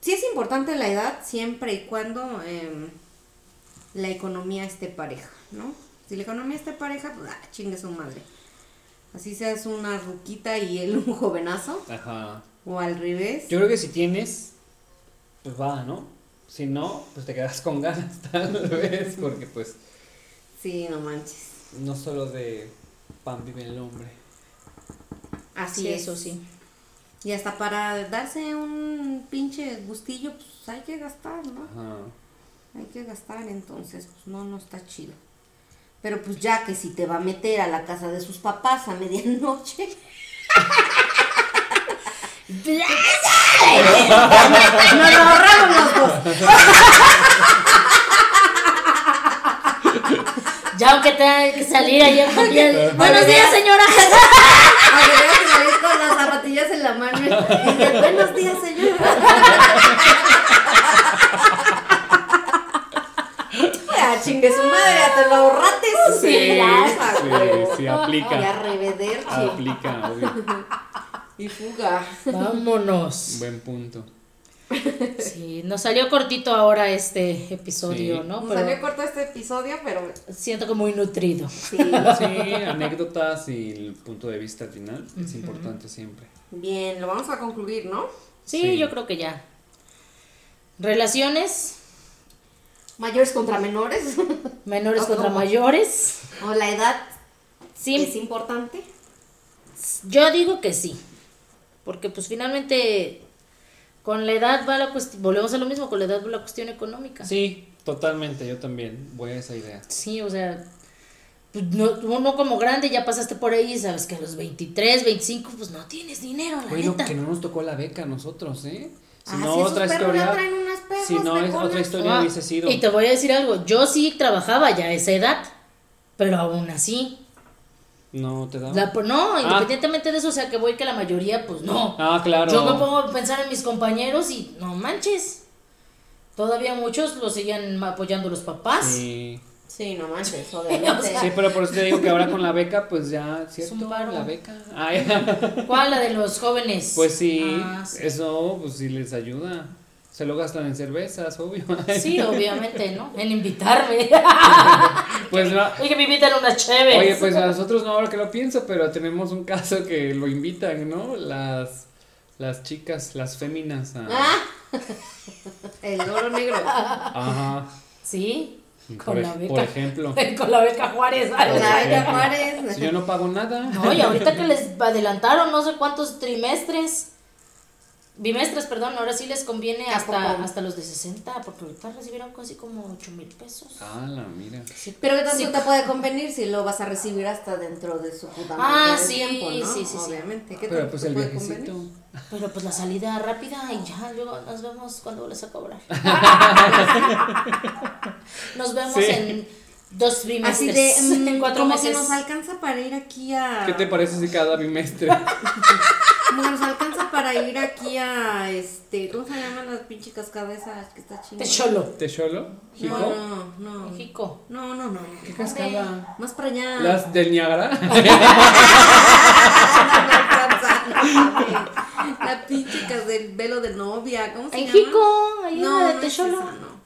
sí es importante la edad siempre y cuando em, la economía esté pareja, ¿no? Si la economía esté pareja, pues ah, chingue su madre. Así seas una ruquita y él un jovenazo, Ajá. o al revés. Yo creo que si tienes, pues va, ¿no? Si no, pues te quedas con ganas *laughs* tal vez, porque pues Sí, no manches. no solo de pan vive el hombre. Así Sí, es. eso sí. Y hasta para darse un pinche gustillo, pues hay que gastar, ¿no? Ajá. Hay que gastar, entonces, pues no, no está chido. Pero pues ya que si te va a meter a la casa de sus papás a medianoche. Nos lo ahorramos los dos. Ya aunque tenga que salir ayer también. Buenos días, señora. Que salir con las zapatillas en la mano. Y dices, buenos días, señora. Ya *laughs* chingue su madre, ya te lo ahorraste. Sí, sí, sí, Y aplica. arrevederche. Aplica, obvio. Y fuga. Vámonos. Buen punto. Sí, nos salió cortito ahora este episodio, Sí. ¿no? Nos Pero salió corto este episodio, pero siento que muy nutrido. sí. Sí, anécdotas y el punto de vista al final es importante siempre. Bien, lo vamos a concluir, ¿no? Sí, Sí. yo creo que ya. Relaciones, Mayores contra menores. *laughs* menores ¿O contra cómo? mayores. o la edad Sí, es importante. yo digo que sí. Porque pues finalmente con la edad va la cuestión, volvemos a lo mismo, con la edad va la cuestión económica. Sí, totalmente, yo también voy a esa idea. Sí, o sea, pues, no, uno como grande ya pasaste por ahí y sabes que a los 23, 25, pues no tienes dinero, la Bueno, neta. que no nos tocó la beca a nosotros, ¿eh? Si Ah, no, si otra historia. traen unas perros Si no, es otra historia Ah, hubiese sido. Y te voy a decir algo, yo sí trabajaba ya a esa edad, pero aún así, No te da. la- no, independientemente de eso, o sea, que voy que la mayoría, pues no. Ah, claro. Yo me pongo a pensar en mis compañeros y no manches. Todavía muchos lo siguen apoyando los papás. Sí. Sí, no manches, *laughs* O obviamente. sea, Sí, pero por eso te digo que ahora con la beca, pues ya, ¿cierto? un paro. La beca. *laughs* ¿Cuál? La de los jóvenes. Pues sí, Ah, sí. eso pues sí les ayuda. Se lo gastan en cervezas, obvio. Sí, *laughs* obviamente, ¿no? En invitarme. Pues no. Oye, que me invitan unas chéves. Oye, pues a nosotros no ahora que lo pienso, pero tenemos un caso que lo invitan, ¿no? Las las chicas, las féminas a Ah, el oro negro. Ajá. Sí, Por, *laughs* con la ej- beca. por ejemplo. Con la beca Juárez. La Beca Juárez. Si yo no pago nada. No, y ahorita que *laughs* les adelantaron no sé cuántos trimestres, bimestres, perdón, ahora sí les conviene ¿A hasta, hasta los de 60, porque ahorita recibieron casi como 8 mil pesos. Ah, la mira. Sí. Pero que tanto Sí. te puede convenir si lo vas a recibir hasta dentro de su puta Ah, sí, tiempo, ¿no? sí, sí, sí. Obviamente. ¿Qué Pero pues te el puede viajecito. convenir? Pero pues la salida rápida y ya, luego nos vemos cuando vuelvas a cobrar. *laughs* nos vemos Sí. en dos Así trimestres, de, mm, en cuatro como meses. que nos alcanza para ir aquí a... ¿Qué te parece si cada bimestre? Como que nos alcanza para ir aquí a, este, ¿cómo se llama la pinche cascada esa que está chingada? Techolo. ¿Techolo? ¿Jico? No, no, no. México. No, no, no. ¿Qué cascada? Más para allá. ¿Las del Niágara? No alcanza, no mames. La pinche del velo de novia, ¿cómo se En llama? Jico, ahí no, en la de no es Techolo. esa, no.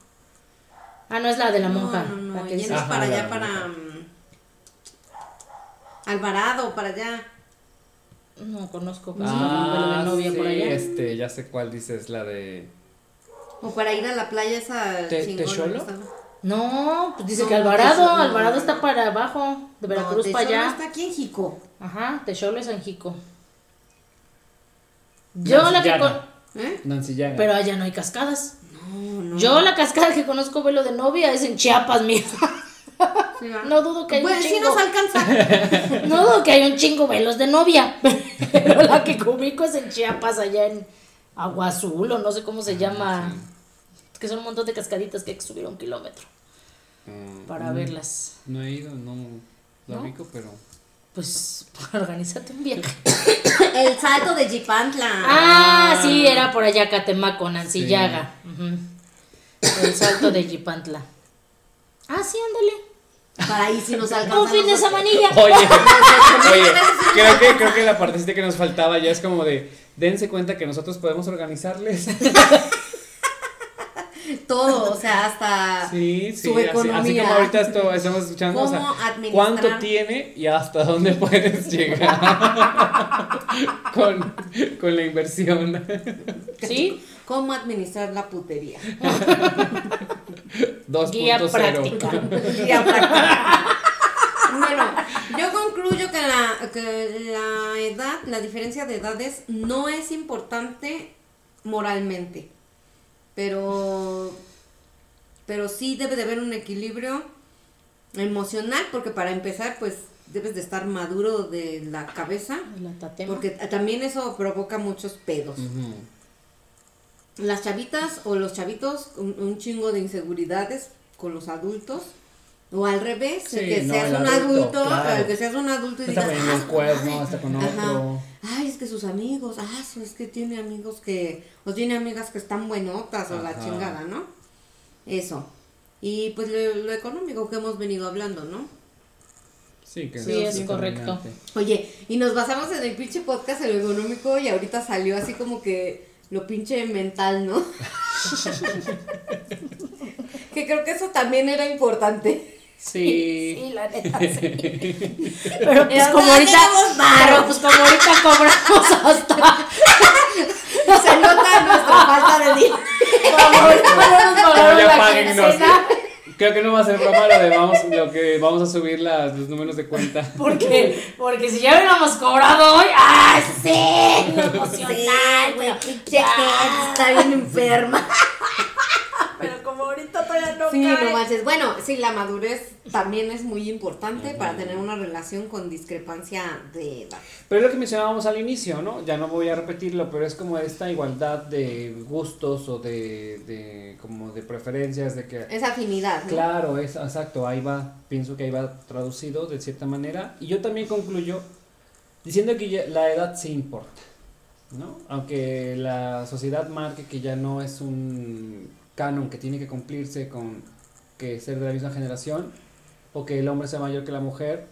Ah, no es la de la No, monja. No, no, la que yendo dices. Ajá, para allá, para mm, Alvarado, para allá. No conozco. pues, velo de novia sí, por allá. este, ya sé cuál dices, la de... O para ir a la playa esa ¿Te- chingona. No, pues dice No, que Alvarado, no, Alvarado no, está no. para abajo, de Veracruz no, para allá. está aquí en Jico. Ajá, Techolo es Anjico. Yo Nancy la que con... ¿Eh? Pero allá no hay cascadas. No, no. Yo la cascada que conozco velo de novia es en Chiapas, *laughs* mija. Sí. No dudo que hay Pues un sí chingo. nos alcanza. *laughs* No dudo que hay un chingo velos de novia. *laughs* Pero la que ubico es en Chiapas, allá en Agua Azul, o no sé cómo se llama. Que son un montón de cascaditas que hay que subir un kilómetro Mm, para verlas. No he ido, no lo ¿No? ubico, pero... Pues *laughs* organízate un viaje. El salto de Jipantla. Ah, sí, era por allá Catemaco, Nancy Sí. El salto de Yipantla. Ah, sí, ándale. Para ahí sí nos alcanza. Un fin de semanilla. Oye, *laughs* oye, creo que, creo que la partecita que nos faltaba ya es como de, dense cuenta que nosotros podemos organizarles. *laughs* Todo, o sea, hasta Sí, sí, su así, economía. así como ahorita esto, estamos escuchando, o sea, ¿Cómo administrar? cuánto tiene y hasta dónde puedes llegar *laughs* con, con la inversión. Sí, ¿Cómo administrar la putería? *laughs* 2.0. guía práctica. Ya, práctica. bueno, yo concluyo que la, que la edad, la diferencia de edades no es importante moralmente, pero, pero sí debe de haber un equilibrio emocional, porque para empezar, pues debes de estar maduro de la cabeza, La porque también eso provoca muchos pedos. Las chavitas o los chavitos, un, un chingo de inseguridades con los adultos. O al revés, el Sí, que no, seas el un adulto, adulto, claro. el que seas un adulto y Está digas, "Ah, cuerno madre". hasta con Ajá. otro. Ay, es que sus amigos, ah, es que tiene amigos que, o tiene amigas que están buenotas o la chingada, ¿no? Eso. Y pues lo, lo económico que hemos venido hablando, ¿no? Sí, que Sí, es correcto. Oye, y nos basamos en el pinche podcast en lo económico y ahorita salió así como que lo pinche mental, ¿no? *laughs* *laughs* que creo que eso también era importante. Sí. Sí, la neta, *laughs* sí. Pero pues como ahorita, pero pues como ahorita cobramos hasta, *laughs* Se nota nuestra falta de dinero. como ahorita no ya Creo que no va a ser broma lo de vamos, lo que vamos a subir las, los números de cuenta. porque, *laughs* porque si ya hubiéramos cobrado hoy, ¡ah, sí! Emocional, güey, gente está bien enferma. Todavía no Sí, cae. no manches. Bueno, sí, la madurez también es muy importante para tener una relación con discrepancia de edad. Pero es lo que mencionábamos al inicio, ¿no? Ya no voy a repetirlo, pero es como esta igualdad de gustos o de, de como de preferencias, de que... Esa afinidad, ¿no? Claro, es exacto, ahí va, pienso que ahí va traducido de cierta manera. Y yo también concluyo diciendo que ya- la edad sí importa, ¿no? Aunque la sociedad marque que ya no es un canon que tiene que cumplirse con que ser de la misma generación o que el hombre sea mayor que la mujer,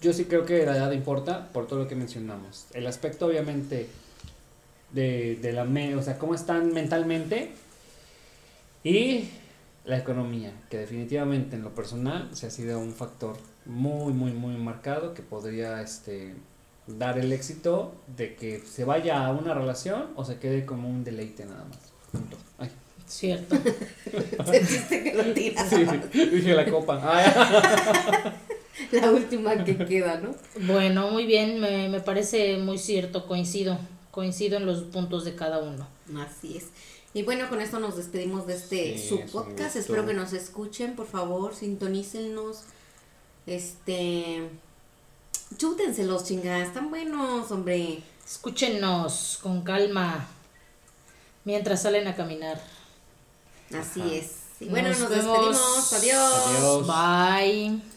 yo sí creo que la edad importa por todo lo que mencionamos. El aspecto obviamente de, de la, me- o sea, cómo están mentalmente y la economía, que definitivamente en lo personal se ha sido un factor muy, muy, muy marcado que podría este, dar el éxito de que se vaya a una relación o se quede como un deleite nada más. Punto. Ay, Cierto. *laughs* Sentiste que lo tiras. sí, dije la copa. *laughs* La última que queda, ¿no? Bueno, muy bien, me, me parece muy cierto, coincido, coincido en los puntos de cada uno. Así es. Y bueno, con esto nos despedimos de este Sí, su es podcast. Espero que nos escuchen, por favor, sintonícenos. Este. Chútenselos, chingas, están buenos, hombre. Escúchenos con calma mientras salen a caminar. Así Ajá. es. Y bueno, Nos nos, despedimos. Adiós. Adiós. Bye.